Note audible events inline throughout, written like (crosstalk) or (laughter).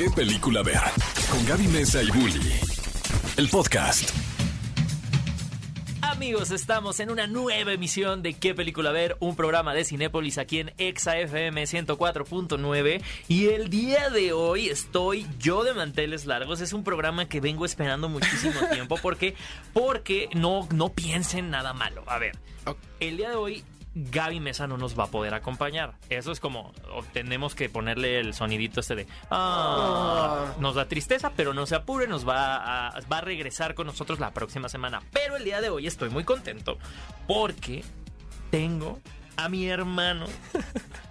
¿Qué película ver? Con Gaby Mesa y Bully. El podcast. Amigos, estamos en una nueva emisión de ¿Qué película ver? Un programa de Cinépolis aquí en Exa FM 104.9 y el día de hoy estoy yo de manteles largos. Es un programa que vengo esperando muchísimo (laughs) tiempo porque porque no no piensen nada malo. A ver, el día de hoy Gaby Mesa no nos va a poder acompañar. Eso es como, tenemos que ponerle el sonidito este de, ah, nos da tristeza, pero no se apure, nos va a, va a regresar con nosotros la próxima semana. Pero el día de hoy estoy muy contento porque tengo a mi hermano,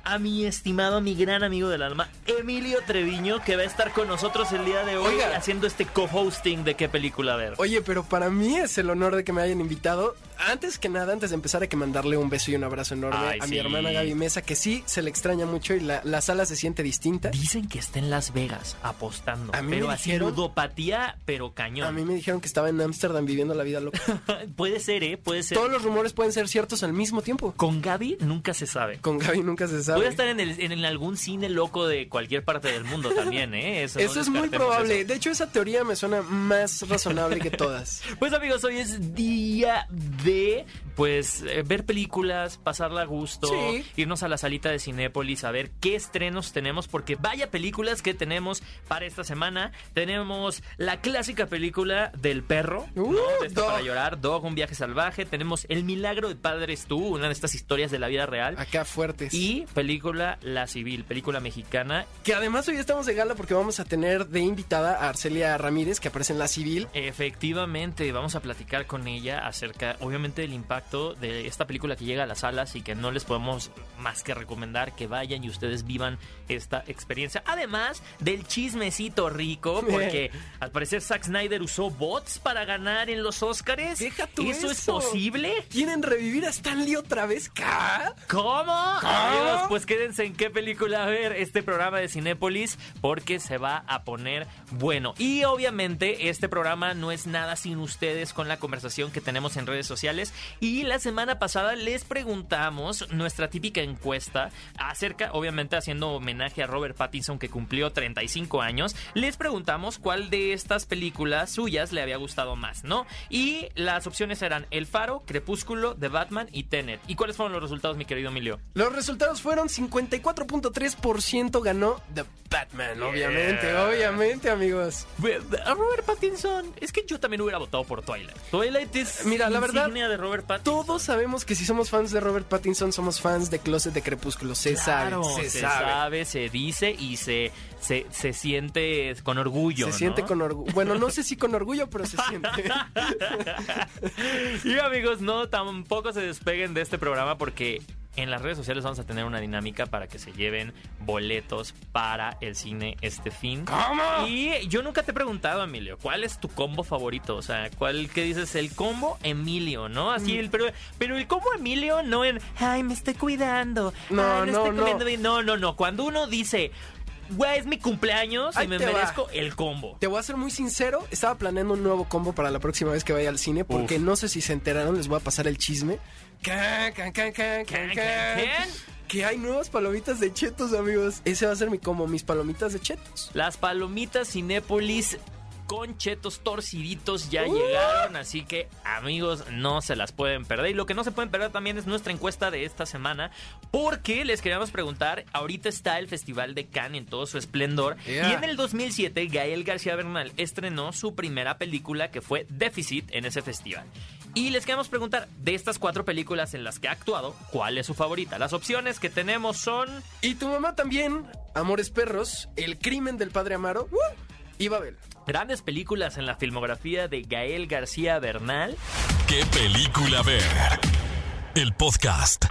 a mi estimado, a mi gran amigo del alma, Emilio Treviño, que va a estar con nosotros el día de hoy Oiga. haciendo este co-hosting de qué película ver. Oye, pero para mí es el honor de que me hayan invitado. Antes que nada, antes de empezar, hay que mandarle un beso y un abrazo enorme Ay, a sí. mi hermana Gaby Mesa, que sí se le extraña mucho y la, la sala se siente distinta. Dicen que está en Las Vegas apostando, A mí pero así ludopatía, pero cañón. A mí me dijeron que estaba en Ámsterdam viviendo la vida loca. (laughs) puede ser, ¿eh? Puede ser. Todos los rumores pueden ser ciertos al mismo tiempo. Con Gaby nunca se sabe. Con Gaby nunca se sabe. Puede estar en, el- en algún cine loco de cualquier parte del mundo también, ¿eh? Eso, no es muy probable. eso. De hecho, esa teoría me suena más razonable que todas. (laughs) Pues amigos, hoy es día de pues eh, ver películas, pasarla a gusto, Sí. irnos a la salita de Cinépolis a ver qué estrenos tenemos, porque vaya películas que tenemos para esta semana. Tenemos la clásica película del perro, ¿no? Uh, De para llorar, Dog, un viaje salvaje. Tenemos El milagro de Padres Tú, una de estas historias de la vida real. Acá fuertes. Y película La Civil, película mexicana. que además hoy estamos de gala porque vamos a tener de invitada a Arcelia Ramírez, que aparece en La Civil. Efectivamente, vamos a platicar con ella acerca, obviamente, del impacto de esta película que llega a las salas y que no les podemos más que recomendar que vayan y ustedes vivan esta experiencia. Además del chismecito rico, porque al parecer Zack Snyder usó bots para ganar en los Oscars. Deja tú ¿Eso, es posible? ¿Quieren revivir a Stanley otra vez? ¿Qué? ¿Cómo? Amigos, pues quédense en qué película ver este programa de Cinépolis porque se va a poner bueno. Y obviamente este programa no es nada sin ustedes con la conversación que tenemos en redes sociales. Y la semana pasada les preguntamos nuestra típica encuesta acerca, obviamente haciendo homenaje a Robert Pattinson que cumplió 35 años. Les preguntamos cuál de estas películas suyas le había gustado más, ¿no? Y las opciones eran El Faro, Crepúsculo, The Batman y Tenet. ¿Y cuáles fueron los resultados, mi querido Emilio? Los resultados fueron 54.3% ganó The Batman, obviamente, obviamente, amigos. A Robert Pattinson, es que yo también hubiera votado por Twilight. Twilight es Mira, la verdad, de Robert Pattinson. Todos sabemos que si somos fans de Robert Pattinson, somos fans de Closet de Crepúsculo. Se Claro, sabe, se, se, sabe. sabe, se dice y se, se, se siente con orgullo. Se ¿no? siente con orgullo. Bueno, no sé si con orgullo, pero se siente. (laughs) y amigos, no, tampoco se despeguen de este programa porque en las redes sociales vamos a tener una dinámica para que se lleven boletos para el cine este fin. ¿Cómo? Y yo nunca te he preguntado, Emilio, ¿cuál es tu combo favorito? O sea, ¿cuál que dices? El combo Emilio, ¿no? Así, Mm. el, pero, pero el combo Emilio no en, ay, me estoy cuidando. No, ay, no, estoy no. comiendo bien". No, no, no. Cuando uno dice, güey, es mi cumpleaños y me te va. merezco el combo. Te voy a ser muy sincero, estaba planeando un nuevo combo para la próxima vez que vaya al cine, porque Uf. no sé si se enteraron, les voy a pasar el chisme. Can, can, can, can, can, Can, can, can. can. Que hay nuevas palomitas de chetos, amigos. Ese va a ser mi combo, mis palomitas de chetos. Las palomitas Cinépolis con chetos torciditos ya Uh. llegaron, así que amigos no se las pueden perder. Y lo que no se pueden perder también es nuestra encuesta de esta semana, porque les queríamos preguntar, ahorita está el Festival de Cannes en todo su esplendor, Yeah. y en el 2007 Gael García Bernal estrenó su primera película que fue Déficit en ese festival. Y les queremos preguntar, de estas cuatro películas en las que ha actuado, ¿cuál es su favorita? Las opciones que tenemos son... Y tu mamá también, Amores Perros, El Crimen del Padre Amaro ¡uh! y Babel. Grandes películas en la filmografía de Gael García Bernal. ¿Qué película ver? El podcast.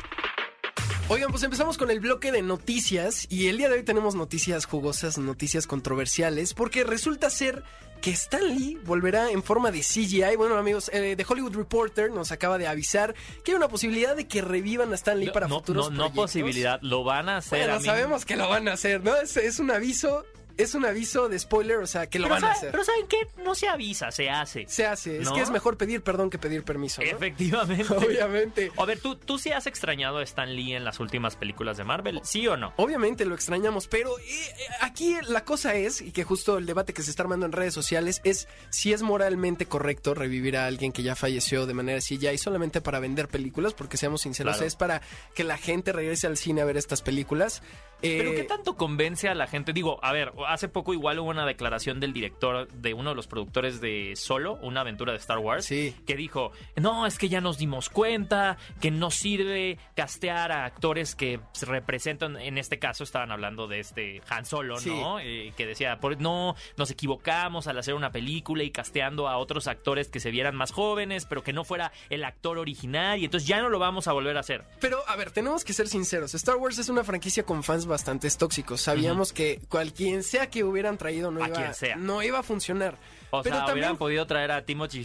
Oigan, pues empezamos con el bloque de noticias y el día de hoy tenemos noticias jugosas, noticias controversiales, porque resulta ser que Stan Lee volverá en forma de CGI. Bueno, amigos, eh, The Hollywood Reporter nos acaba de avisar que hay una posibilidad de que revivan a Stan Lee para no, futuros no, no proyectos. posibilidad, lo van a hacer. Bueno, a mí- sabemos que lo van a hacer, ¿no? Es, es un aviso es un aviso de spoiler, o sea, que lo Pero, van a ¿sabe- hacer. pero ¿saben qué? No se avisa, se hace. Se hace. Es que es mejor pedir perdón que pedir permiso, ¿no? Efectivamente. (laughs) Obviamente. A ver, ¿tú, ¿tú sí has extrañado a Stan Lee en las últimas películas de Marvel? ¿Sí o no? Obviamente lo extrañamos, pero eh, eh, aquí la cosa es, y que justo el debate que se está armando en redes sociales, es si es moralmente correcto revivir a alguien que ya falleció de manera así ya y solamente para vender películas, porque seamos sinceros, Claro. es para que la gente regrese al cine a ver estas películas. Pero Eh, ¿qué tanto convence a la gente? Digo, a ver, hace poco igual hubo una declaración del director de uno de los productores de Solo, una aventura de Star Wars, Sí. que dijo, no, es que ya nos dimos cuenta que no sirve castear a actores que se representan, en este caso estaban hablando de este Han Solo, Sí. ¿no? Eh, que decía, "Por- no, nos equivocamos al hacer una película y casteando a otros actores que se vieran más jóvenes, pero que no fuera el actor original y entonces ya no lo vamos a volver a hacer. Pero, a ver, tenemos que ser sinceros. Star Wars es una franquicia con fans bastante tóxicos. Sabíamos que cualquiera sea que hubieran traído no A iba, quien no iba a funcionar. O Pero sea, también hubieran podido traer a Timothy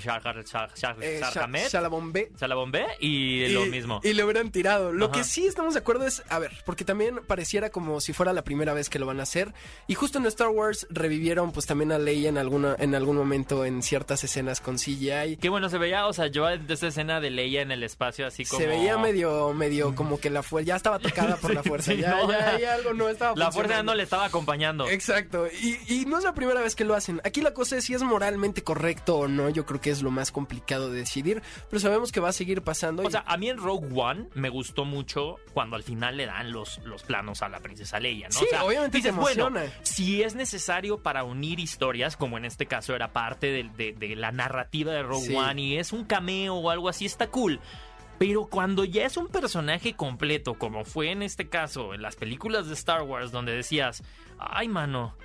eh, Chalamet, Chalabombé. Chalabombé y, lo mismo. Y le hubieran tirado. Lo Ajá. que sí estamos de acuerdo es, a ver, porque también pareciera como si fuera la primera vez que lo van a hacer. Y justo en Star Wars revivieron pues también a Leia en alguna, en algún momento en ciertas escenas con CGI. Qué bueno se veía, o sea, yo en esta escena de Leia en el espacio así como... Se veía medio, medio como que la fuerza, ya estaba tocada por la (laughs) fuerza. sí, ya, no, ya, algo no estaba La fuerza no le estaba acompañando. Exacto, y, y no es la primera vez que lo hacen. Aquí la cosa es si es moralmente correcto o no, yo creo que es lo más complicado de decidir, pero sabemos que va a seguir pasando. O y- sea, a mí en Rogue One me gustó mucho cuando al final le dan los, los planos a la princesa Leia, ¿no? Sí, o sea, obviamente te dices, bueno, emociona. si es necesario para unir historias, como en este caso era parte de, de- de la narrativa de Rogue Sí. One y es un cameo o algo así, está cool. Pero cuando ya es un personaje completo, como fue en este caso en las películas de Star Wars, donde decías, ay, mano,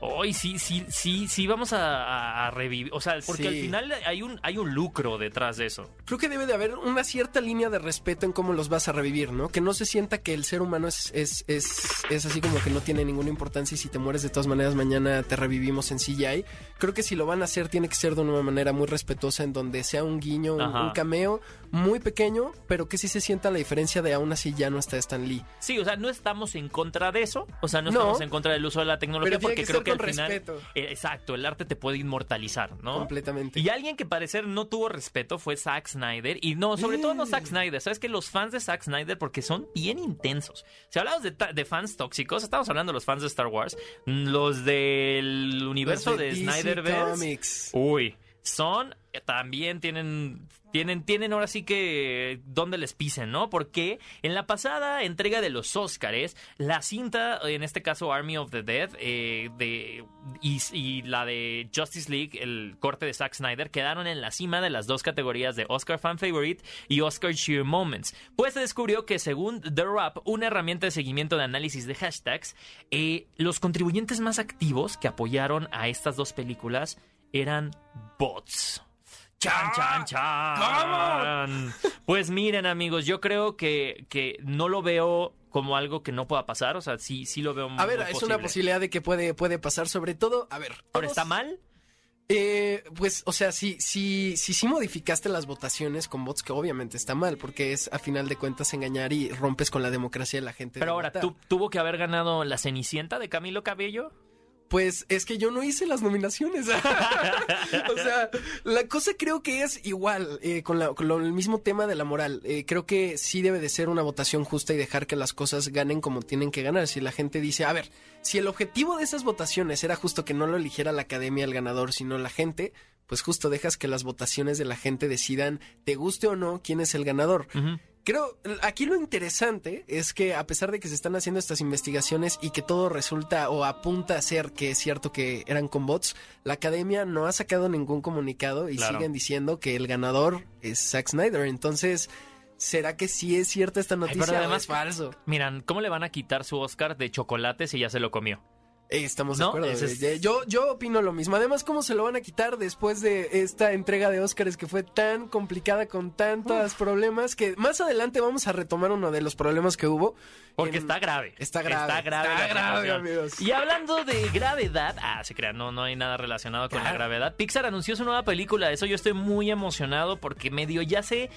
hoy sí, sí, sí, sí, vamos a, revivir. O sea, porque Sí. al final hay un, hay un lucro detrás de eso. creo que debe de haber una cierta línea de respeto en cómo los vas a revivir, ¿no? Que no se sienta que el ser humano es, es, es, es así como que no tiene ninguna importancia y si te mueres de todas maneras mañana te revivimos en CGI. Creo que si lo van a hacer tiene que ser de una manera muy respetuosa en donde sea un guiño, un, cameo muy pequeño, pero que sí se sienta la diferencia de aún así ya no está Stan Lee. Sí, o sea, no estamos en contra de eso, o sea, no, No. estamos en contra del uso de la tecnología porque que creo ser que al con final respeto. Eh, exacto, el arte te puede inmortalizar, ¿no? Completamente. Y alguien que parecer no tuvo respeto fue Zack Snyder. Y no, sobre todo no Mm. Zack Snyder. Sabes que los fans de Zack Snyder, porque son bien intensos. Si hablamos de, de fans tóxicos, estamos hablando de los fans de Star Wars. Los del universo Los de, DC Snyderverse. Comics. Uy, son también tienen tienen tienen ahora sí que donde les pisen, ¿no? Porque en la pasada entrega de los Óscares, la cinta en este caso Army of the Dead eh, de y, la de Justice League, el corte de Zack Snyder quedaron en la cima de las dos categorías de Oscar Fan Favorite y Oscar Sheer Moments. Pues se descubrió que según The Rap, una herramienta de seguimiento de análisis de hashtags, eh, los contribuyentes más activos que apoyaron a estas dos películas eran bots. Chan, chan, chan. Pues miren, amigos, yo creo que, que no lo veo como algo que no pueda pasar. O sea, sí, sí lo veo A ver, muy es posible. una posibilidad de que puede, puede pasar, sobre todo, a ver. Ahora, ¿está mal? Eh, pues, o sea, si, si, si, sí modificaste las votaciones con bots, que obviamente está mal, porque es a final de cuentas engañar y rompes con la democracia de la gente. Pero ahora. ¿tu- ¿tuvo que haber ganado la Cenicienta de Camilo Cabello? Pues es que yo no hice las nominaciones. (laughs) o sea, la cosa creo que es igual, eh, con, la- con lo- el mismo tema de la moral. Eh, creo que sí debe de ser una votación justa y dejar que las cosas ganen como tienen que ganar. Si la gente dice, a ver, si el objetivo de esas votaciones era justo que no lo eligiera la academia el ganador, sino la gente, pues justo dejas que las votaciones de la gente decidan, te guste o no, quién es el ganador. Creo, aquí lo interesante es que a pesar de que se están haciendo estas investigaciones y que todo resulta o apunta a ser que es cierto que eran con bots, la academia no ha sacado ningún comunicado y Claro. siguen diciendo que el ganador es Zack Snyder. Entonces, ¿será que sí es cierta esta noticia pero o además- es falso? Miran, ¿cómo le van a quitar su Oscar de chocolate si ya se lo comió? Estamos de No, acuerdo. es- Yo, yo opino lo mismo. Además, ¿cómo se lo van a quitar después de esta entrega de Óscares que fue tan complicada con tantos problemas que más adelante vamos a retomar uno de los problemas que hubo? Porque En- está grave. Está grave. Está grave. Está grave, amigos. Y hablando de gravedad, ah, se crean, no, no hay nada relacionado con la gravedad. Pixar anunció su nueva película. Eso yo estoy muy emocionado porque medio ya sé,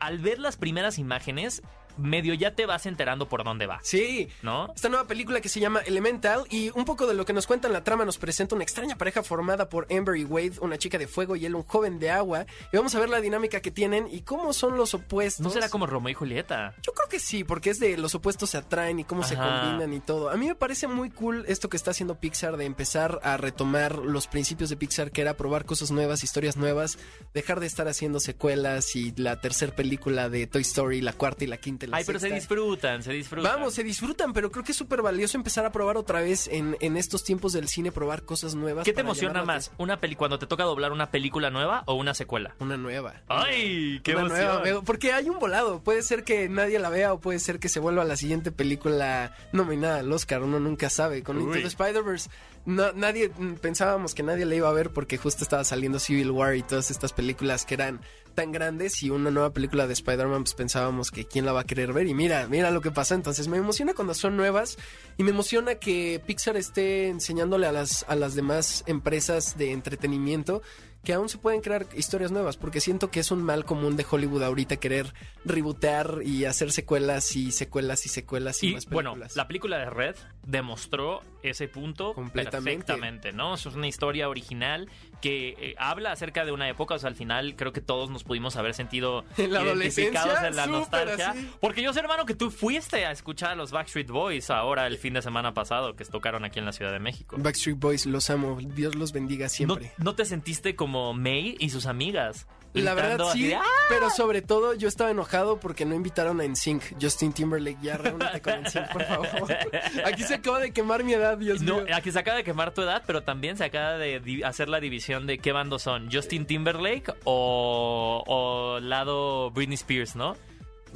al ver las primeras imágenes, medio ya te vas enterando por dónde va. Sí. ¿No? Esta nueva película que se llama Elemental y un poco de lo que nos cuenta en la trama nos presenta una extraña pareja formada por Amber y Wade, una chica de fuego y él un joven de agua. Y vamos a ver la dinámica que tienen y cómo son los opuestos. ¿No será como Romeo y Julieta? Yo creo que sí, porque es de los opuestos se atraen y cómo se combinan y todo. A mí me parece muy cool esto que está haciendo Pixar de empezar a retomar los principios de Pixar, que era probar cosas nuevas, historias nuevas, dejar de estar haciendo secuelas y la tercera película de Toy Story, la cuarta y la quinta la Ay, pero se sexta. disfrutan, se disfrutan. Vamos, se disfrutan, pero creo que es súper valioso empezar a probar otra vez en, en estos tiempos del cine, probar cosas nuevas. ¿Qué te emociona más? ¿Una peli cuando te toca doblar una película nueva o una secuela? Una nueva. ¡Ay! ¡Qué Una nueva, porque hay un volado. Puede ser que nadie la vea o puede ser que se vuelva la siguiente película nominada al Oscar. Uno nunca sabe. Con Into Uy. the Spider-Verse, no, nadie mm, pensábamos que nadie la iba a ver porque justo estaba saliendo Civil War y todas estas películas que eran tan grandes y una nueva película de Spider-Man pues pensábamos que quién la va a querer ver y mira, mira lo que pasa. Entonces me emociona cuando son nuevas y me emociona que Pixar esté enseñándole a las, a las demás empresas de entretenimiento que aún se pueden crear historias nuevas, porque siento que es un mal común de Hollywood ahorita querer rebootear y hacer secuelas y secuelas y secuelas y, Y más bueno, películas. la película de Red demostró ese punto Completamente. perfectamente, ¿no? Es una historia original que eh, habla acerca de una época, o sea, al final creo que todos nos pudimos haber sentido (laughs) En la identificados en la nostalgia. así. Porque yo sé, hermano, que tú fuiste a escuchar a los Backstreet Boys ahora el fin de semana pasado que tocaron aquí en la Ciudad de México. Backstreet Boys, los amo, Dios los bendiga ¿No, siempre. no te sentiste como May y sus amigas? La verdad así sí, "¡Ah!". pero sobre todo yo estaba enojado porque no invitaron a NSYNC. Justin Timberlake, ya reúnete con NSYNC, por favor. (laughs) Aquí se acaba de quemar mi edad, Dios No, mío. aquí se acaba de quemar tu edad, pero también se acaba de hacer la división de qué bandos son, Justin Timberlake o, o lado Britney Spears, ¿no?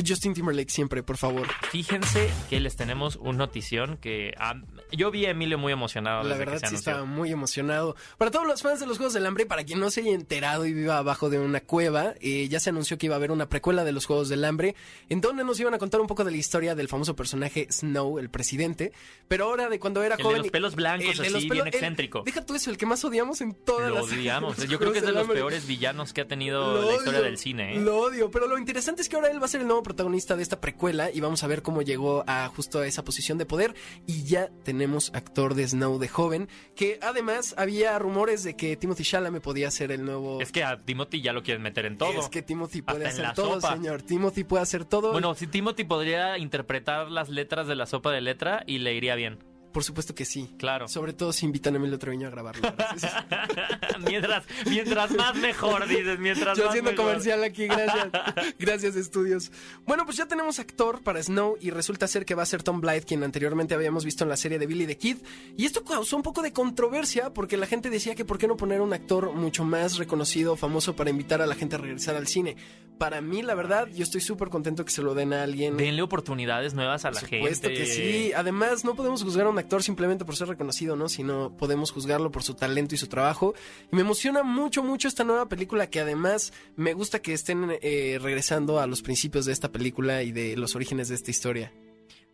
Justin Timberlake siempre, por favor. Fíjense que les tenemos un notición que ah, yo vi a Emilio muy emocionado La desde que verdad se sí anunció. estaba muy emocionado. Para todos los fans de los Juegos del Hambre, para quien no se haya enterado y viva abajo de una cueva, eh, ya se anunció que iba a haber una precuela de los Juegos del Hambre, en donde nos iban a contar un poco de la historia del famoso personaje Snow, el presidente, pero ahora de cuando era El de joven... los y- pelos blancos, el de así, los bien pelos- el- excéntrico. deja tú eso, el que más odiamos en todas Lo las... odiamos. los (laughs) Yo creo que es de los Hambre. peores villanos que ha tenido Lo la historia odio, del cine. ¿eh? Lo odio, pero lo interesante es que ahora él va a ser el nuevo protagonista de esta precuela y vamos a ver cómo llegó a justo a esa posición de poder y ya tenemos actor de Snow de joven, que además había rumores de que Timothy Chalamet podía ser el nuevo Es que a Timothy ya lo quieren meter en todo. Es que Timothy puede Hasta hacer todo, sopa. señor. Timothy puede hacer todo. Bueno, si Timothy podría interpretar las letras de la sopa de letra y le iría bien. Por supuesto que sí. Claro. Sobre todo si invitan a Emilio Treviño a grabarlo. (laughs) Mientras, mientras más mejor, dices, mientras Yo más haciendo mejor. comercial aquí, gracias. (laughs) Gracias, estudios. Bueno, pues ya tenemos actor para Snow y resulta ser que va a ser Tom Blythe, quien anteriormente habíamos visto en la serie de Billy the Kid. Y esto causó un poco de controversia porque la gente decía que por qué no poner un actor mucho más reconocido, famoso para invitar a la gente a regresar al cine. Para mí, la verdad, yo estoy súper contento que se lo den a alguien. Denle oportunidades nuevas a la Por supuesto gente. que sí. Además, no podemos juzgar a un actor simplemente por ser reconocido, ¿no? Sino podemos juzgarlo por su talento y su trabajo. Y me emociona mucho, mucho esta nueva película que además me gusta que estén eh, regresando a los principios de esta película y de los orígenes de esta historia.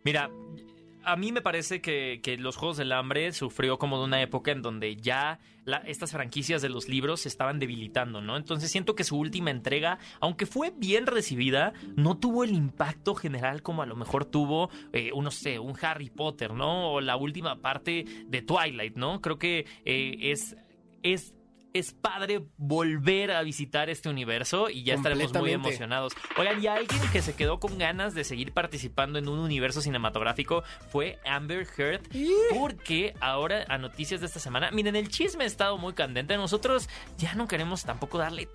Mira, a mí me parece que, que los Juegos del Hambre sufrió como de una época en donde ya la- estas franquicias de los libros se estaban debilitando, ¿no? Entonces siento que su última entrega, aunque fue bien recibida, no tuvo el impacto general como a lo mejor tuvo, eh, no sé, un Harry Potter, ¿no? O la última parte de Twilight, ¿no? Creo que eh, es... es es padre volver a visitar este universo y ya estaremos muy emocionados. Oigan, y alguien que se quedó con ganas de seguir participando en un universo cinematográfico fue Amber Heard, porque ahora a noticias de esta semana, miren, el chisme ha estado muy candente. Nosotros ya no queremos tampoco darle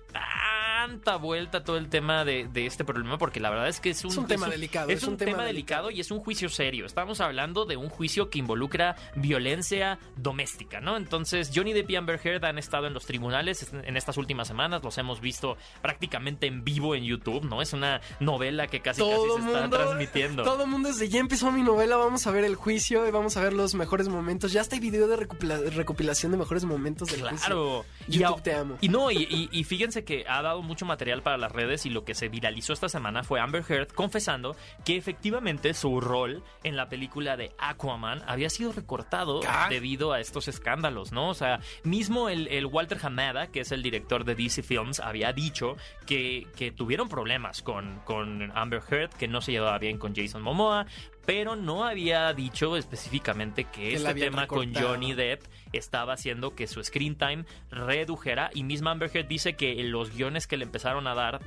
tanta vuelta todo el tema de, de este problema, porque la verdad es que es un, Es un tema delicado, Es, un, tema, delicado y es un juicio serio. Estamos hablando de un juicio que involucra violencia doméstica, ¿no? Entonces, Johnny Depp y Amber Heard han estado en los tribunales en estas últimas semanas, los hemos visto prácticamente en vivo en YouTube, ¿no? Es una novela que casi Todo casi se está mundo, transmitiendo. todo mundo desde ya empezó mi novela, vamos a ver el juicio y vamos a ver los mejores momentos. Ya está el video de recopila- recopilación de mejores momentos del juicio. Claro. YouTube a- te amo. Y no, y, y- y fíjense que ha dado mucho material para las redes y lo que se viralizó esta semana fue Amber Heard confesando que efectivamente su rol en la película de Aquaman había sido recortado ¿Ah? debido a estos escándalos, ¿no? O sea, mismo el, el Walter Hamada, que es el director de DC Films, había dicho que, que tuvieron problemas con, con Amber Heard, que no se llevaba bien con Jason Momoa, pero no había dicho específicamente que, este tema con. Johnny Depp estaba haciendo que su screen time redujera y misma Amber Heard dice que los guiones que le empezaron a dar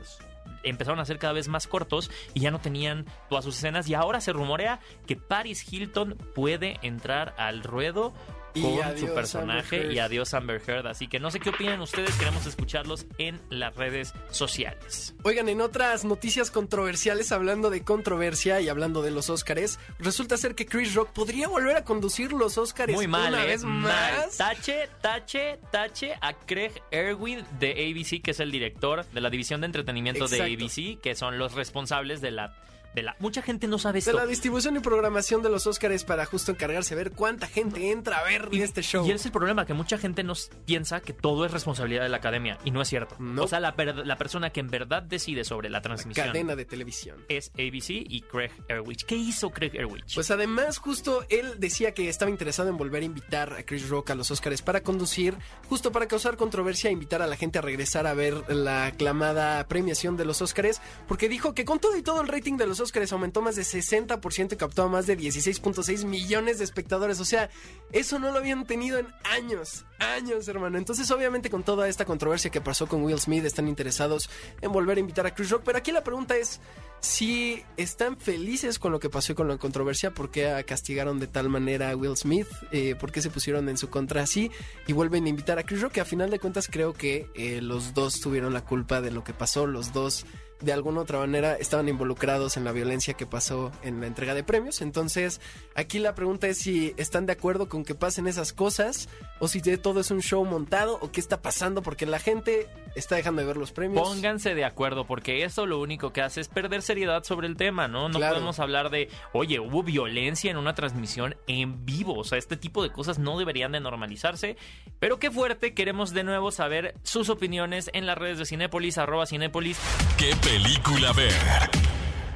empezaron a ser cada vez más cortos y ya no tenían todas sus escenas y ahora se rumorea que Paris Hilton puede entrar al ruedo Y con adiós, su personaje y adiós Amber Heard. Así que no sé qué opinan ustedes, queremos escucharlos en las redes sociales. Oigan, en otras noticias controversiales, hablando de controversia y hablando de los Óscares, resulta ser que Chris Rock podría volver a conducir los Óscares Muy mal, una ¿eh? vez Mal. más. Tache, tache, tache a Craig Erwin de ABC, que es el director de la división de entretenimiento de. ABC, que son los responsables de la... De la... Mucha gente no sabe De esto. la distribución y programación de los Óscares para justo encargarse de ver cuánta gente entra a ver este show. Y ese es el problema, que mucha gente nos piensa que todo es responsabilidad de la academia, y no es cierto. No. O sea, la, per- la persona que en verdad decide sobre la transmisión cadena de televisión. es ABC y Craig Erwich. ¿Qué hizo Craig Erwich? Pues además, justo él decía que estaba interesado en volver a invitar a Chris Rock a los Oscars para conducir, justo para causar controversia, e invitar a la gente a regresar a ver la aclamada premiación de los Oscars, porque dijo que con todo y todo el rating de los Oscars aumentó más de 60% y captó a más de 16.6 millones de espectadores. O sea, eso no lo habían tenido en años, años, hermano. Entonces, obviamente, con toda esta controversia que pasó con Will Smith, están interesados en volver a invitar a Chris Rock. Pero aquí la pregunta es si están felices con lo que pasó y con la controversia, por qué castigaron de tal manera a Will Smith, eh, por qué se pusieron en su contra así y vuelven a invitar a Chris Rock, que a final de cuentas creo que eh, los dos tuvieron la culpa de lo que pasó, los dos de alguna u otra manera estaban involucrados en la violencia que pasó en la entrega de premios. Entonces, aquí la pregunta es si están de acuerdo con que pasen esas cosas o si de todo es un show montado o qué está pasando porque la gente está dejando de ver los premios. Pónganse de acuerdo, porque eso lo único que hace es perder seriedad sobre el tema, ¿no? No Claro. podemos hablar de, oye, hubo violencia en una transmisión en vivo. O sea, este tipo de cosas no deberían de normalizarse. Pero qué fuerte, queremos de nuevo saber sus opiniones en las redes de Cinépolis, arroba Cinépolis. ¿Qué película ver?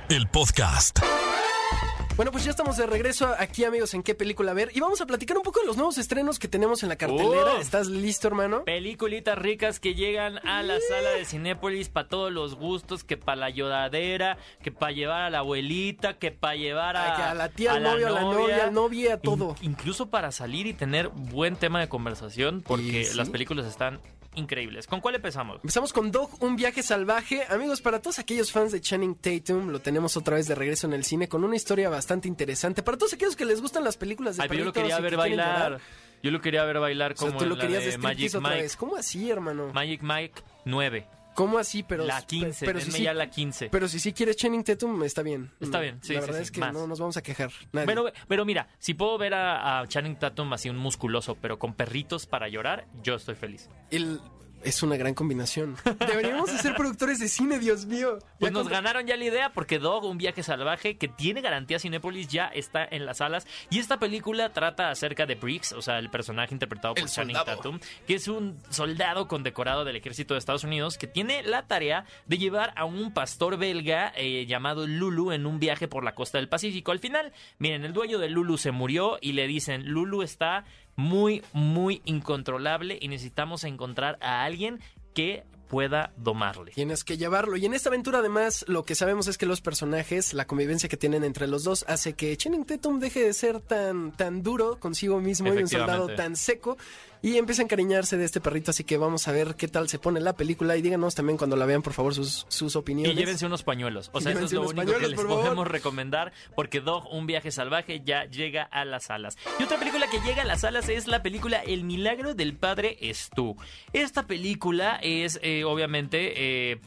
El podcast. Bueno, pues ya estamos de regreso aquí, amigos, en qué película ver. Y vamos a platicar un poco de los nuevos estrenos que tenemos en la cartelera. ¿Estás listo, hermano? Peliculitas ricas que llegan a la sala de Cinépolis para todos los gustos, que para la lloradera, que para llevar a la abuelita, que para llevar a, A, que a la tía, al novio, a la novia, al novia, a todo. In- incluso para salir y tener buen tema de conversación, porque sí. las películas están increíbles. ¿Con cuál empezamos? Empezamos con Dog, un viaje salvaje. Amigos, para todos aquellos fans de Channing Tatum, lo tenemos otra vez de regreso en el cine con una historia bastante interesante. Para todos aquellos que les gustan las películas de Ay, pero yo lo quería ver que bailar. llorar. Yo lo quería ver bailar O sea, como tú lo la querías de Magic otra Mike. vez. ¿Cómo así, hermano? Magic Mike 9. ¿Cómo así? Pero, la 15. Pero, si sí, ya la 15. pero si sí quieres Channing Tatum, está bien. Está bien, sí, La sí, verdad sí, es que más. no nos vamos a quejar. nadie. Pero, pero mira, si puedo ver a, a Channing Tatum así un musculoso, pero con perritos para llorar, yo estoy feliz. El- es una gran combinación. (laughs) Deberíamos de ser productores de cine, Dios mío. Pues Ya nos con- ganaron ya la idea porque Dog, un viaje salvaje que tiene garantía Cinépolis, ya está en las salas. Y esta película trata acerca de Briggs, o sea, el personaje interpretado por Channing. Tatum, que es un soldado condecorado del ejército de Estados Unidos que tiene la tarea de llevar a un pastor belga eh, llamado Lulu en un viaje por la costa del Pacífico. Al final, miren, el dueño de Lulu se murió y le dicen, Lulu está muy, muy incontrolable y necesitamos encontrar a alguien que pueda domarle. Tienes que llevarlo. Y en esta aventura, además, lo que sabemos es que los personajes, la convivencia que tienen entre los dos, hace que Channing Tatum deje de ser tan, tan duro consigo mismo y un soldado tan seco. Y empieza a encariñarse de este perrito. Así que vamos a ver qué tal se pone la película. Y díganos también cuando la vean, por favor, sus, sus Y opiniones. llévense unos pañuelos. O Y sea, eso es lo único que pañuelos, les favor. podemos recomendar. Porque Dog, un viaje salvaje, ya llega a las salas. Y otra película que llega a las salas es la película El milagro del padre Stu. Esta película es, eh, obviamente, eh,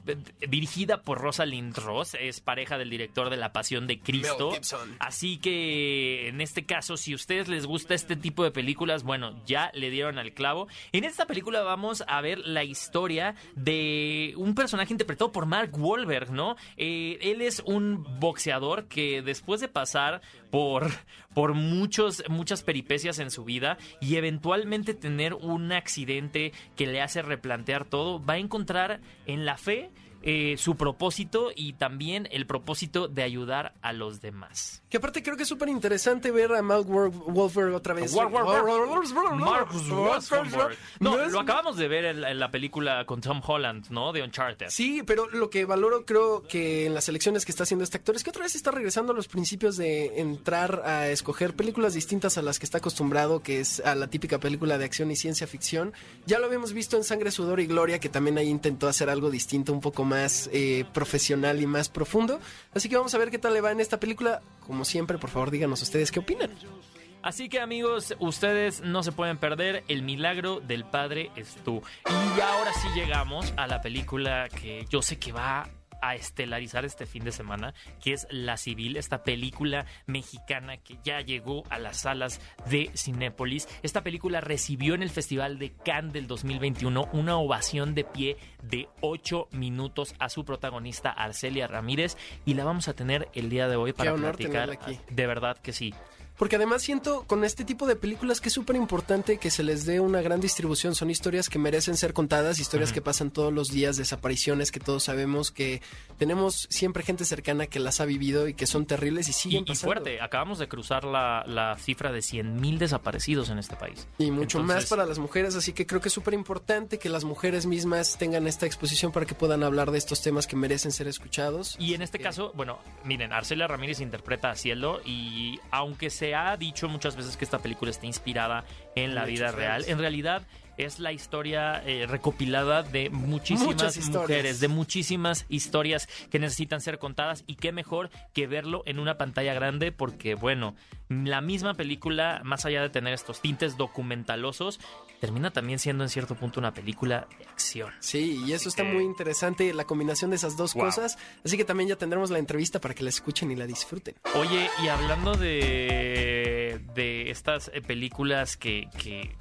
dirigida por Rosalind Ross. Es pareja del director de La Pasión de Cristo. Así que, en este caso, si a ustedes les gusta este tipo de películas, bueno, ya le dieron al clavo. En esta película vamos a ver la historia de un personaje interpretado por Mark Wahlberg, ¿no? Eh, él es un boxeador que después de pasar por, por muchos, muchas peripecias en su vida y eventualmente tener un accidente que le hace replantear todo, va a encontrar en la fe eh, su propósito y también el propósito de ayudar a los demás. Que aparte creo que es súper interesante ver a Mark Wahlberg otra vez. Marcus. No, lo acabamos de ver en, en la película con Tom Holland, ¿no? De Uncharted. Sí, pero lo que valoro creo que en las elecciones que está haciendo este actor es que otra vez está regresando a los principios de entrar a escoger películas distintas a las que está acostumbrado, que es a la típica película de acción y ciencia ficción. Ya lo habíamos visto en Sangre, Sudor y Gloria, que también ahí intentó hacer algo distinto, un poco más eh, profesional y más profundo. Así que vamos a ver qué tal le va en esta película. Como siempre, por favor, díganos ustedes qué opinan. Así que amigos, ustedes no se pueden perder El milagro del padre es tú. Y ahora sí llegamos a la película que yo sé que va a estelarizar este fin de semana, que es La Civil, esta película mexicana que ya llegó a las salas de Cinépolis. Esta película recibió en el Festival de Cannes del 2021 una ovación de pie de 8 minutos a su protagonista Arcelia Ramírez y la vamos a tener el día de hoy para platicar. Aquí. De verdad que sí. Porque además siento con este tipo de películas que es súper importante que se les dé una gran distribución. Son historias que merecen ser contadas, historias que pasan todos los días, desapariciones que todos sabemos que tenemos siempre gente cercana que las ha vivido y que son terribles y siguen y, y fuerte, acabamos de cruzar la, la cifra de 100 mil desaparecidos en este país. Y mucho más para las mujeres, así que creo que es súper importante que las mujeres mismas tengan esta exposición para que puedan hablar de estos temas que merecen ser escuchados. Y en este caso, bueno, miren, Arcelia Ramírez interpreta a Cielo y aunque sea ha dicho muchas veces que esta película está inspirada en la vida real. En realidad es la historia eh, recopilada de muchísimas mujeres, de muchísimas historias que necesitan ser contadas y qué mejor que verlo en una pantalla grande porque bueno, la misma película, más allá de tener estos tintes documentalosos, termina también siendo en cierto punto una película de acción. Sí, y eso está muy interesante, la combinación de esas dos cosas. Así que también ya tendremos la entrevista para que la escuchen y la disfruten. Oye, y hablando de, de estas eh, películas que, que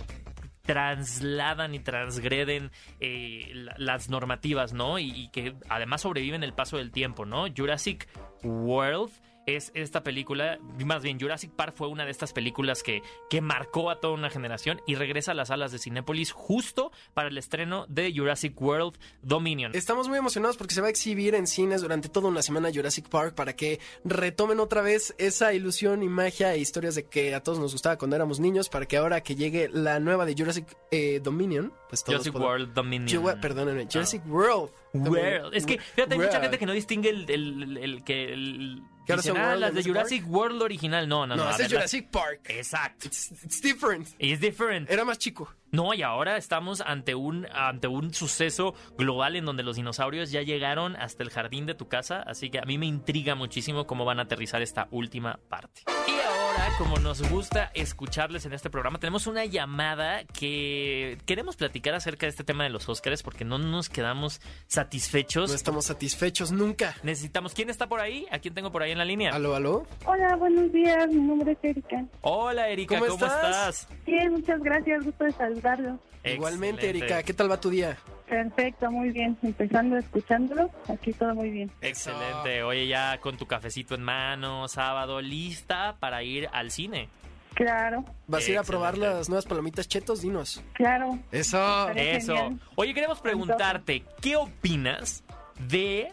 trasladan y transgreden eh, las normativas, ¿no? Y, y, que además sobreviven el paso del tiempo, ¿no? Jurassic World es esta película, más bien Jurassic Park fue una de estas películas que, que marcó a toda una generación y regresa a las salas de Cinépolis justo para el estreno de Jurassic World Dominion. Estamos muy emocionados porque se va a exhibir en cines durante toda una semana Jurassic Park para que retomen otra vez esa ilusión y magia e historias de que a todos nos gustaba cuando éramos niños para que ahora que llegue la nueva de Jurassic eh, Dominion, pues todos Jurassic World Dominion. perdónenme, Jurassic World. World. Es que, fíjate, hay mucha gente que no distingue el, el, el que el Dicen, ah, las de Jurassic Park? World original. No, no, no. No, es Jurassic Park. Exacto. It's, it's different. It's different. Era más chico. No, y ahora estamos ante un, ante un suceso global en donde los dinosaurios ya llegaron hasta el jardín de tu casa, así que a mí me intriga muchísimo cómo van a aterrizar esta última parte. Y ahora, como nos gusta escucharles en este programa, tenemos una llamada que queremos platicar acerca de este tema de los Óscares porque no nos quedamos satisfechos. No estamos satisfechos nunca. Necesitamos. ¿Quién está por ahí? ¿A quién tengo por ahí en la línea? ¿Aló, aló? Hola, buenos días. Mi nombre es Erika. Hola, Erika. ¿Cómo, ¿cómo estás? estás? Bien, muchas gracias. Gusto de saludarlo. Igualmente, Erika, ¿qué tal va tu día? Perfecto, muy bien. Empezando escuchándolo, aquí todo muy bien. Excelente. Oye, ya con tu cafecito en mano, sábado, lista para ir al cine. Claro. ¿Vas a ir a probar las nuevas palomitas chetos? Dinos. Claro. Eso. Eso. Oye, queremos preguntarte, ¿qué opinas de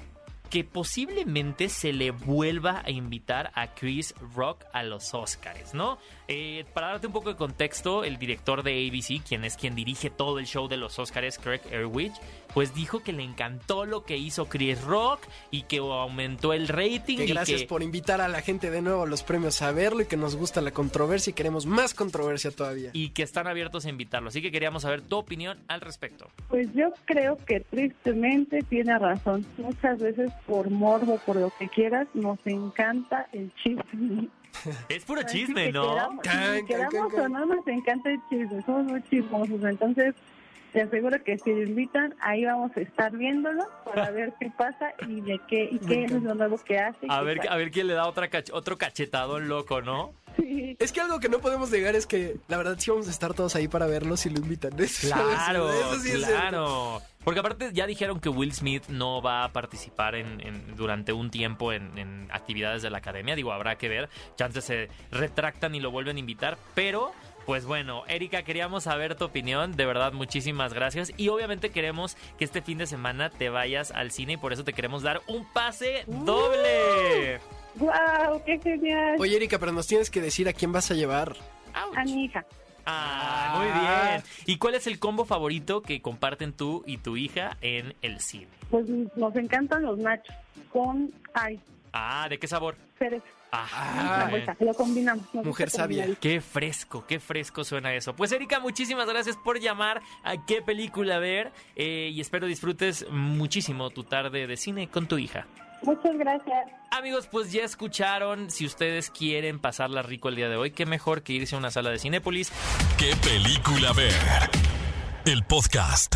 que posiblemente se le vuelva a invitar a Chris Rock a los Oscars, ¿no? Eh, para darte un poco de contexto, el director de ABC, quien es quien dirige todo el show de los Oscars, Craig Erwich, pues dijo que le encantó lo que hizo Chris Rock y que aumentó el rating. Que gracias por invitar a la gente de nuevo a los premios a verlo y que nos gusta la controversia y queremos más controversia todavía. Y que están abiertos a invitarlo. Así que queríamos saber tu opinión al respecto. Pues yo creo que tristemente tiene razón. Muchas veces por morbo, por lo que quieras, nos encanta el chisme. (laughs) Es puro chisme, ¿no? Queramos, queramos o no, nos encanta el chisme. Somos muy chismosos. Entonces, te aseguro que si lo invitan, ahí vamos a estar viéndolo para (laughs) ver qué pasa y de qué y qué es lo nuevo que hace. A ver, a ver quién le da otra otro cachetado loco, ¿no? Es que algo que no podemos negar es que la verdad sí vamos a estar todos ahí para verlo si lo invitan. (laughs) claro, claro. Porque aparte ya dijeron que Will Smith no va a participar en, durante un tiempo en, actividades de la academia. Digo, habrá que ver. Chances se retractan y lo vuelven a invitar. Pero pues bueno, Erika, queríamos saber tu opinión. De verdad, muchísimas gracias. Y obviamente queremos que este fin de semana te vayas al cine y por eso te queremos dar un pase doble. ¡Wow! ¡Qué genial! Oye, Erika, pero nos tienes que decir a quién vas a llevar. A mi hija. Ah, muy bien. ¿Y cuál es el combo favorito que comparten tú y tu hija en el cine? Pues nos encantan los nachos con ay. Ah, ¿de qué sabor? Ceres. Ah, lo combinamos. Mujer sabia. Qué fresco, qué fresco suena eso. Pues Erika, muchísimas gracias por llamar a qué película ver eh, y espero disfrutes muchísimo tu tarde de cine con tu hija. Muchas gracias. Amigos, pues ya escucharon. Si ustedes quieren pasarla rico el día de hoy, qué mejor que irse a una sala de Cinépolis. ¿Qué película ver? El podcast.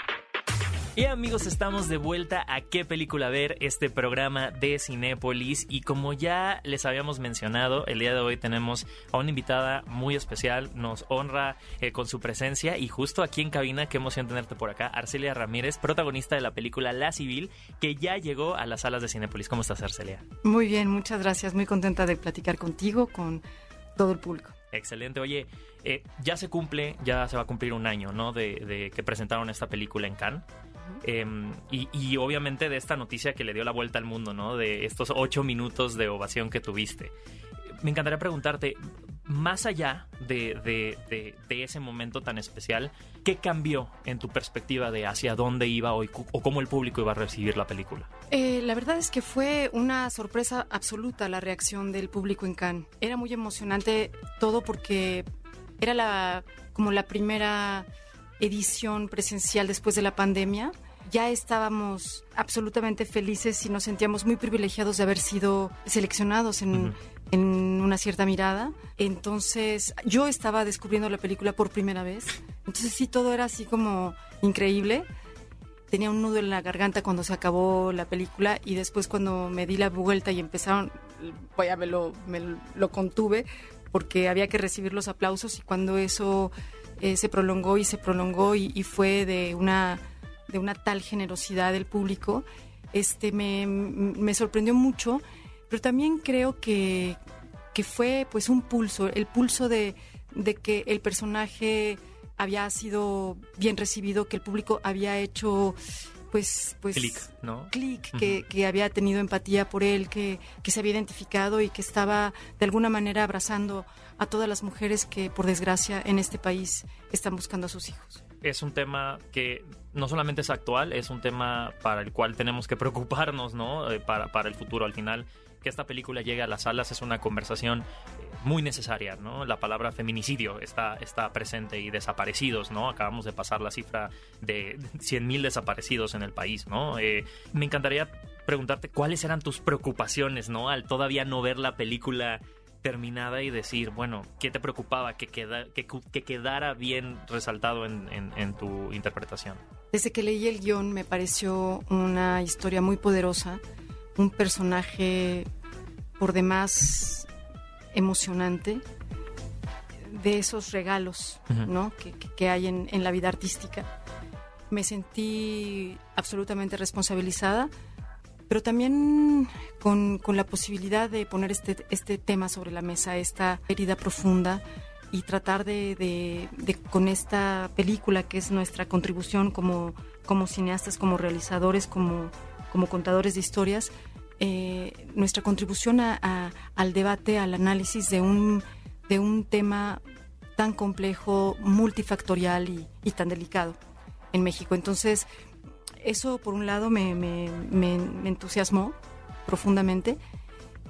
Y amigos, estamos de vuelta a qué película ver este programa de Cinépolis y como ya les habíamos mencionado, el día de hoy tenemos a una invitada muy especial, nos honra eh, con su presencia y justo aquí en cabina, qué emoción tenerte por acá, Arcelia Ramírez, protagonista de la película La Civil, que ya llegó a las salas de Cinépolis. ¿Cómo estás, Arcelia? Muy bien, muchas gracias, muy contenta de platicar contigo, con todo el público. Excelente. Oye, eh, ya se cumple, ya se va a cumplir un año, ¿no? De, de que presentaron esta película en Cannes. Em, y, obviamente de esta noticia que le dio la vuelta al mundo, ¿no? De estos ocho minutos de ovación que tuviste. Me encantaría preguntarte, más allá de, ese momento tan especial, ¿qué cambió en tu perspectiva de hacia dónde iba hoy o cómo el público iba a recibir la película? Eh, la verdad es que fue una sorpresa absoluta la reacción del público en Cannes. Era muy emocionante todo porque era la, como la primera edición presencial después de la pandemia ya estábamos absolutamente felices y nos sentíamos muy privilegiados de haber sido seleccionados en, una cierta mirada. Entonces yo estaba descubriendo la película por primera vez. Entonces sí, todo era así como increíble. Tenía un nudo en la garganta cuando se acabó la película y después cuando me di la vuelta y empezaron, ya me lo, me lo contuve porque había que recibir los aplausos y cuando eso eh, se prolongó y se prolongó y fue de una de una tal generosidad del público, este, me, sorprendió mucho, pero también creo que, que fue pues un pulso, el pulso de, de que el personaje había sido bien recibido, que el público había hecho pues pues clic, ¿no? Clic, que, que, había tenido empatía por él, que, que se había identificado y que estaba de alguna manera abrazando a todas las mujeres que por desgracia en este país están buscando a sus hijos es un tema que no solamente es actual, es un tema para el cual tenemos que preocuparnos, ¿no? Eh, para, para el futuro. Al final, que esta película llegue a las salas es una conversación eh, muy necesaria, ¿no? La palabra feminicidio está, está presente y desaparecidos, ¿no? Acabamos de pasar la cifra de 100.000 desaparecidos en el país, ¿no? Eh, me encantaría preguntarte cuáles eran tus preocupaciones, ¿no? Al todavía no ver la película terminada y decir, bueno, ¿qué te preocupaba que, queda, que, quedara bien resaltado en, en, tu interpretación? Desde que leí el guion me pareció una historia muy poderosa, un personaje por demás emocionante, de esos regalos ¿no? que, que hay en, en la vida artística. Me sentí absolutamente responsabilizada pero también con, con, la posibilidad de poner este, este tema sobre la mesa, esta herida profunda y tratar de, de, con esta película que es nuestra contribución como, como cineastas, como realizadores, como, como contadores de historias, eh, nuestra contribución a, al debate, al análisis de un, de un tema tan complejo, multifactorial y, y tan delicado en México. Entonces, eso por un lado me, entusiasmó profundamente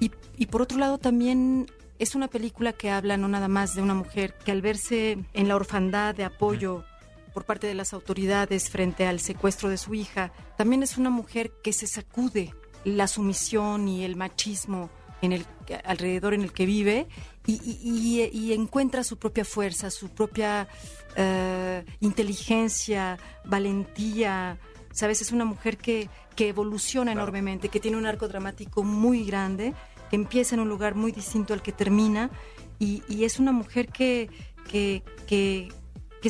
y, por otro lado también es una película que habla no nada más de una mujer que al verse en la orfandad de apoyo por parte de las autoridades frente al secuestro de su hija, también es una mujer que se sacude la sumisión y el machismo en el alrededor en el que vive y, encuentra su propia fuerza, su propia eh, inteligencia, valentía. Sabes, es una mujer que, que evoluciona enormemente, que tiene un arco dramático muy grande, que empieza en un lugar muy distinto al que termina y, es una mujer que, que, que,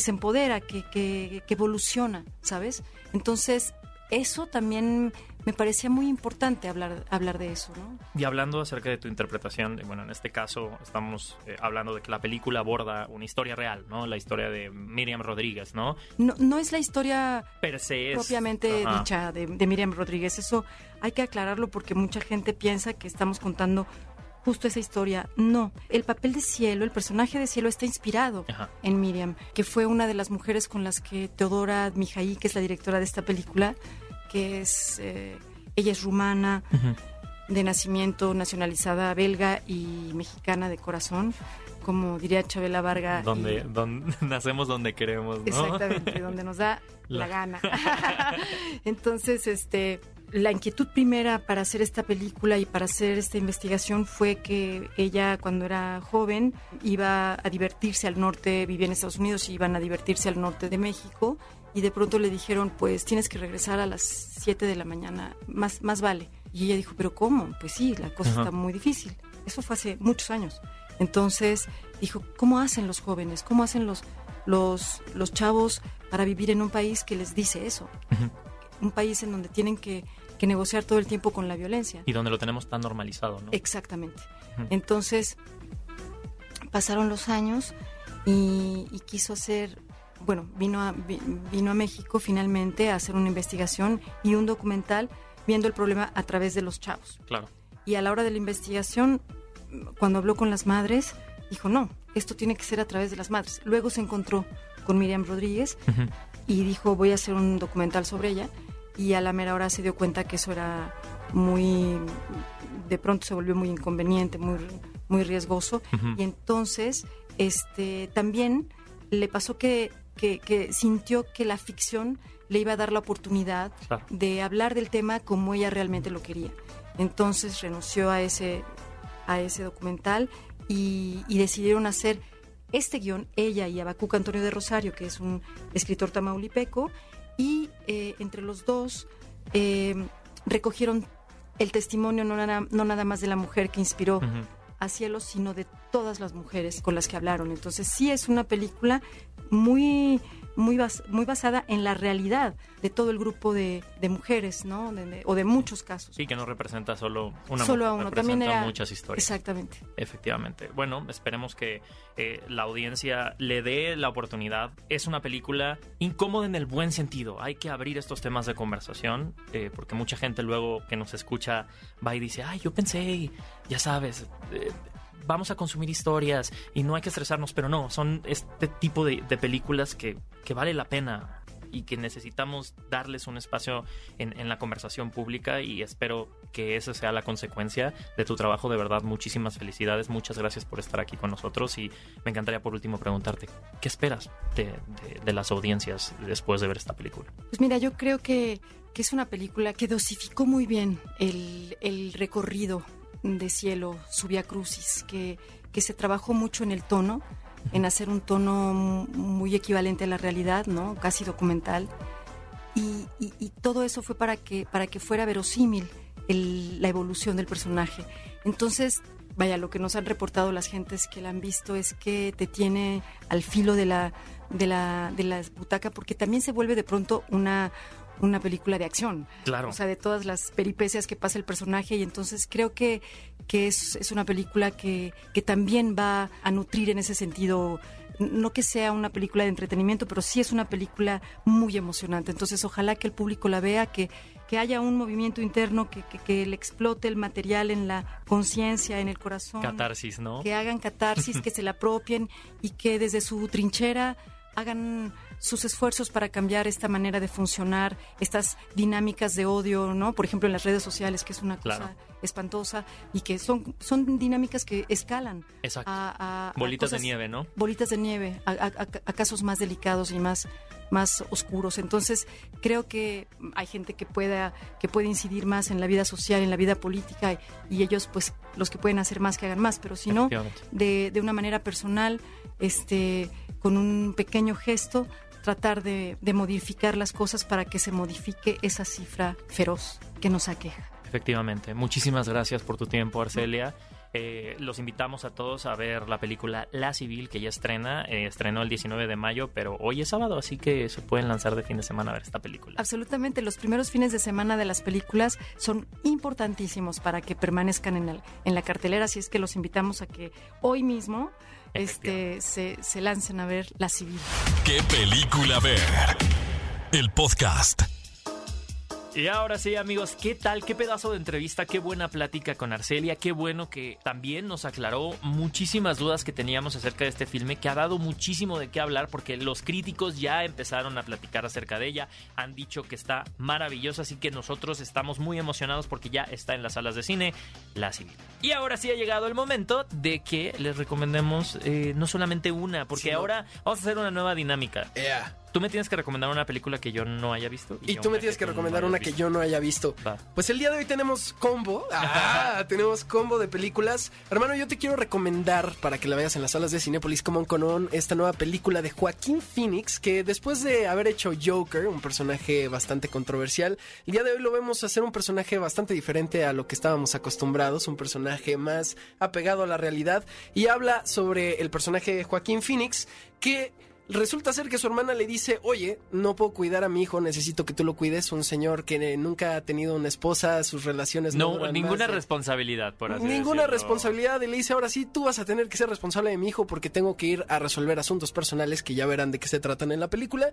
se empodera, que, que evoluciona, ¿sabes? Entonces, eso también me parecía muy importante hablar, hablar de eso, ¿no? Y hablando acerca de tu interpretación, bueno, en este caso estamos eh, hablando de que la película aborda una historia real, ¿no? La historia de Miriam Rodríguez, ¿no? No, no es la historia Per se propiamente dicha de, de Miriam Rodríguez. Eso hay que aclararlo porque mucha gente piensa que estamos contando justo esa historia. No, el papel de Cielo, el personaje de Cielo está inspirado en Miriam, que fue una de las mujeres con las que Teodora Mijaí, que es la directora de esta película, que es, eh, ella es rumana, de nacimiento, nacionalizada belga y mexicana de corazón, como diría Chabela Varga. Donde, donde (laughs) nacemos donde queremos, ¿no? Exactamente, donde nos da (laughs) la, gana. (laughs) Entonces, este, la inquietud primera para hacer esta película y para hacer esta investigación fue que ella cuando era joven iba a divertirse al norte, vivía en Estados Unidos y iban a divertirse al norte de México y de pronto le dijeron, pues tienes que regresar a las 7 de la mañana, más, más vale. Y ella dijo, pero ¿cómo? Pues sí, la cosa está muy difícil. Eso fue hace muchos años. Entonces dijo, ¿cómo hacen los jóvenes? ¿Cómo hacen los, los, los chavos para vivir en un país que les dice eso? Un país en donde tienen que, que, negociar todo el tiempo con la violencia. Y donde lo tenemos tan normalizado, ¿no? Exactamente. Entonces, pasaron los años y, y quiso hacer bueno, vino a, vino a México finalmente a hacer una investigación y un documental viendo el problema a través de los chavos. Claro. Y a la hora de la investigación, cuando habló con las madres, dijo, no, esto tiene que ser a través de las madres. Luego se encontró con Miriam Rodríguez y dijo, voy a hacer un documental sobre ella. Y a la mera hora se dio cuenta que eso era muy, de pronto se volvió muy inconveniente, muy, muy riesgoso. Y entonces, este, también le pasó que que, sintió que la ficción le iba a dar la oportunidad de hablar del tema como ella realmente lo quería. Entonces renunció a ese, a ese documental y, decidieron hacer este guion, ella y Abacuca Antonio de Rosario, que es un escritor tamaulipeco, y eh, entre los dos eh, recogieron el testimonio no nada, no nada más de la mujer que inspiró a Cielos, sino de todas las mujeres con las que hablaron. Entonces sí es una película muy muy, muy basada en la realidad de todo el grupo de, mujeres, ¿no? o de muchos casos. Sí, que no representa solo una solo a uno, también era muchas historias. Exactamente. Efectivamente. Bueno, esperemos que eh, la audiencia le dé la oportunidad. Es una película incómoda en el buen sentido. Hay que abrir estos temas de conversación eh, porque mucha gente luego que nos escucha va y dice, ay, yo pensé, ya sabes, eh, vamos a consumir historias y no hay que estresarnos, pero no, son este tipo de, películas que, que, vale la pena y que necesitamos darles un espacio en, en, la conversación pública y espero que esa sea la consecuencia de tu trabajo. De verdad, muchísimas felicidades, muchas gracias por estar aquí con nosotros y me encantaría por último preguntarte, ¿qué esperas de, de, las audiencias después de ver esta película? Pues mira, yo creo que, que es una película que dosificó muy bien el, el recorrido de cielo, Subia Crucis, que, que se trabajó mucho en el tono, en hacer un tono muy equivalente a la realidad, ¿no? Casi documental. Y, y, todo eso fue para que, para que fuera verosímil la evolución del personaje. Entonces, vaya, lo que nos han reportado las gentes que la han visto es que te tiene al filo de la, de la, de la butaca, porque también se vuelve de pronto una, una película de acción. Claro. O sea, de todas las peripecias que pasa el personaje y entonces creo que, que es, es una película que, que también va a nutrir en ese sentido no que sea una película de entretenimiento, pero sí es una película muy emocionante. Entonces, ojalá que el público la vea, que, que haya un movimiento interno, que, que, que le explote el material en la conciencia, en el corazón. Catarsis, ¿no? Que hagan catarsis, que se la apropien y que desde su trinchera hagan sus esfuerzos para cambiar esta manera de funcionar, estas dinámicas de odio, ¿no? Por ejemplo, en las redes sociales, que es una cosa espantosa y que son, son dinámicas que escalan a, bolitas de nieve, ¿no? Bolitas de nieve, a, casos más delicados y más más oscuros. Entonces, creo que hay gente que pueda, que puede incidir más en la vida social, en la vida política, y ellos, pues, los que pueden hacer más, que hagan más, pero si no, de, de una manera personal, este, con un pequeño gesto, tratar de, de modificar las cosas para que se modifique esa cifra feroz que nos aqueja. Efectivamente. Muchísimas gracias por tu tiempo, Arcelia. Eh, los invitamos a todos a ver la película La Civil, que ya estrena. Eh, estrenó el 19 de mayo, pero hoy es sábado, así que se pueden lanzar de fin de semana a ver esta película. Absolutamente. Los primeros fines de semana de las películas son importantísimos para que permanezcan en, el, en la cartelera, así es que los invitamos a que hoy mismo este, se, se lancen a ver La Civil. ¿Qué película ver? El podcast. Y ahora sí, amigos, ¿qué tal? ¿Qué pedazo de entrevista? Qué buena plática con Arcelia. Qué bueno que también nos aclaró muchísimas dudas que teníamos acerca de este filme, que ha dado muchísimo de qué hablar porque los críticos ya empezaron a platicar acerca de ella. Han dicho que está maravillosa, así que nosotros estamos muy emocionados porque ya está en las salas de cine La Civil. Y ahora sí ha llegado el momento de que les recomendemos eh, no solamente una, porque ahora vamos a hacer una nueva dinámica. Tú me tienes que recomendar una película que yo no haya visto. Y, tú me tienes que, recomendar una que yo no haya visto. Pues el día de hoy tenemos combo. Ah, tenemos combo de películas. Hermano, yo te quiero recomendar para que la veas en las salas de Cinepolis Common Conon esta nueva película de Joaquín Phoenix, que después de haber hecho Joker, un personaje bastante controversial, el día de hoy lo vemos hacer un personaje bastante diferente a lo que estábamos acostumbrados, un personaje más apegado a la realidad y habla sobre el personaje de Joaquín Phoenix que Resulta ser que su hermana le dice, oye, no puedo cuidar a mi hijo, necesito que tú lo cuides. Un señor que nunca ha tenido una esposa, sus relaciones no... No, ninguna responsabilidad, por así Ninguna responsabilidad. Y le dice, ahora sí, tú vas a tener que ser responsable de mi hijo porque tengo que ir a resolver asuntos personales que ya verán de qué se tratan en la película.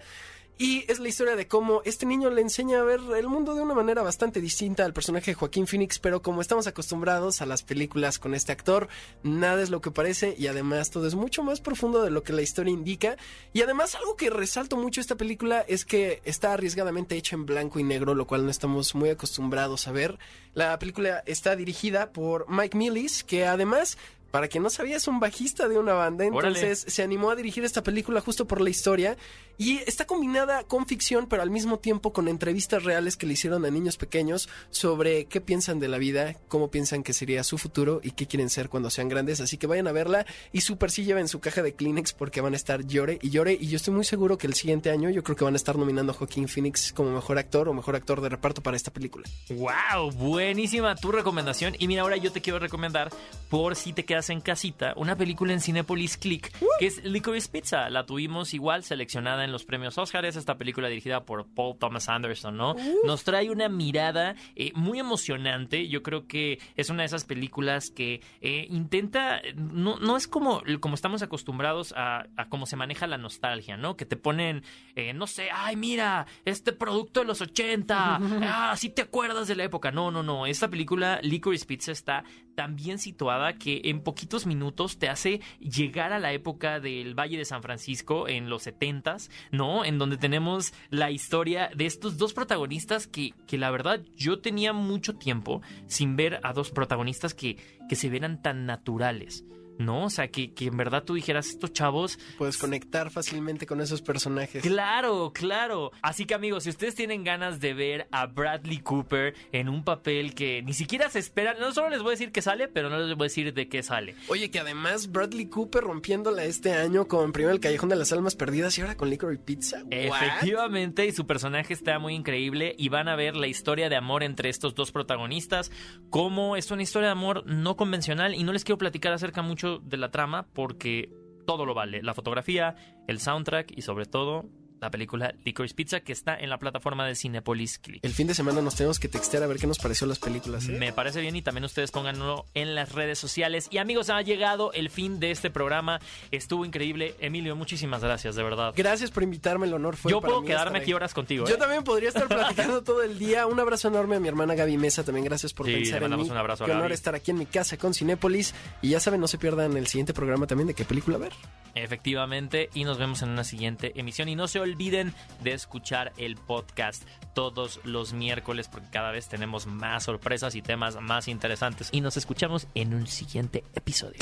Y es la historia de cómo este niño le enseña a ver el mundo de una manera bastante distinta al personaje de Joaquín Phoenix, pero como estamos acostumbrados a las películas con este actor, nada es lo que parece y además todo es mucho más profundo de lo que la historia indica. Y además algo que resalto mucho esta película es que está arriesgadamente hecha en blanco y negro, lo cual no estamos muy acostumbrados a ver. La película está dirigida por Mike Millis, que además para quien no sabía, es un bajista de una banda, entonces se animó a dirigir esta película justo por la historia y está combinada con ficción, pero al mismo tiempo con entrevistas reales que le hicieron a niños pequeños sobre qué piensan de la vida, cómo piensan que sería su futuro y qué quieren ser cuando sean grandes. Así que vayan a verla y super sí lleven su caja de Kleenex porque van a estar llore y llore. Y yo estoy muy seguro que el siguiente año yo creo que van a estar nominando a Joaquín Phoenix como mejor actor o mejor actor de reparto para esta película. ¡Wow! Buenísima tu recomendación. Y mira, ahora yo te quiero recomendar, por si te quedas en casita, una película en Cinepolis Click que es Licorice Pizza. La tuvimos igual seleccionada en los premios Oscars, esta película dirigida por Paul Thomas Anderson, ¿no? Nos trae una mirada eh, muy emocionante. Yo creo que es una de esas películas que eh, intenta, no, no es como, como estamos acostumbrados a, cómo se maneja la nostalgia, ¿no? Que te ponen, eh, no sé, ay, mira, este producto de los 80, (laughs) ah, sí te acuerdas de la época. No, no, no. Esta película, Licorice Pizza, está tan bien situada que en poquitos minutos te hace llegar a la época del Valle de San Francisco en los 70s, ¿no? En donde tenemos la historia de estos dos protagonistas que, que la verdad yo tenía mucho tiempo sin ver a dos protagonistas que, que se veran tan naturales. ¿No? O sea, que, que, en verdad tú dijeras, estos chavos... Puedes conectar fácilmente con esos personajes. Claro, claro. Así que amigos, si ustedes tienen ganas de ver a Bradley Cooper en un papel que ni siquiera se espera, no solo les voy a decir que sale, pero no les voy a decir de qué sale. Oye, que además Bradley Cooper rompiéndola este año con primero el Callejón de las Almas Perdidas y ahora con Licorice Pizza. Efectivamente, y su personaje está muy increíble y van a ver la historia de amor entre estos dos protagonistas, cómo es una historia de amor no convencional y no les quiero platicar acerca mucho de la trama porque todo lo vale. La fotografía, el soundtrack y sobre todo la película Licorice Pizza que está en la plataforma de Cinepolis Click. El fin de semana nos tenemos que textear a ver qué nos pareció las películas. ¿eh? Me parece bien y también ustedes pónganlo en las redes sociales. Y amigos, ha llegado el fin de este programa. Estuvo increíble. Emilio, muchísimas gracias, de verdad. Gracias por invitarme, el honor fue Yo puedo quedarme aquí horas contigo. Yo ¿eh? también podría estar platicando (laughs) todo el día. Un abrazo enorme a mi hermana Gaby Mesa, también gracias por pensar en mí. Un abrazo Qué honor estar aquí en mi casa con Cinépolis. Y ya saben, no se pierdan el siguiente programa también de qué película ver. Efectivamente, y nos vemos en una siguiente emisión. Y no se olviden olviden de escuchar el podcast todos los miércoles porque cada vez tenemos más sorpresas y temas más interesantes. Y nos escuchamos en un siguiente episodio.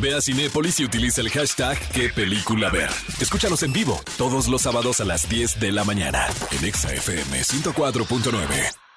Ve a Cinépolis y utiliza el hashtag qué película ver. Escúchanos en vivo todos los sábados a las 10 de la mañana en ExaFM 104.9.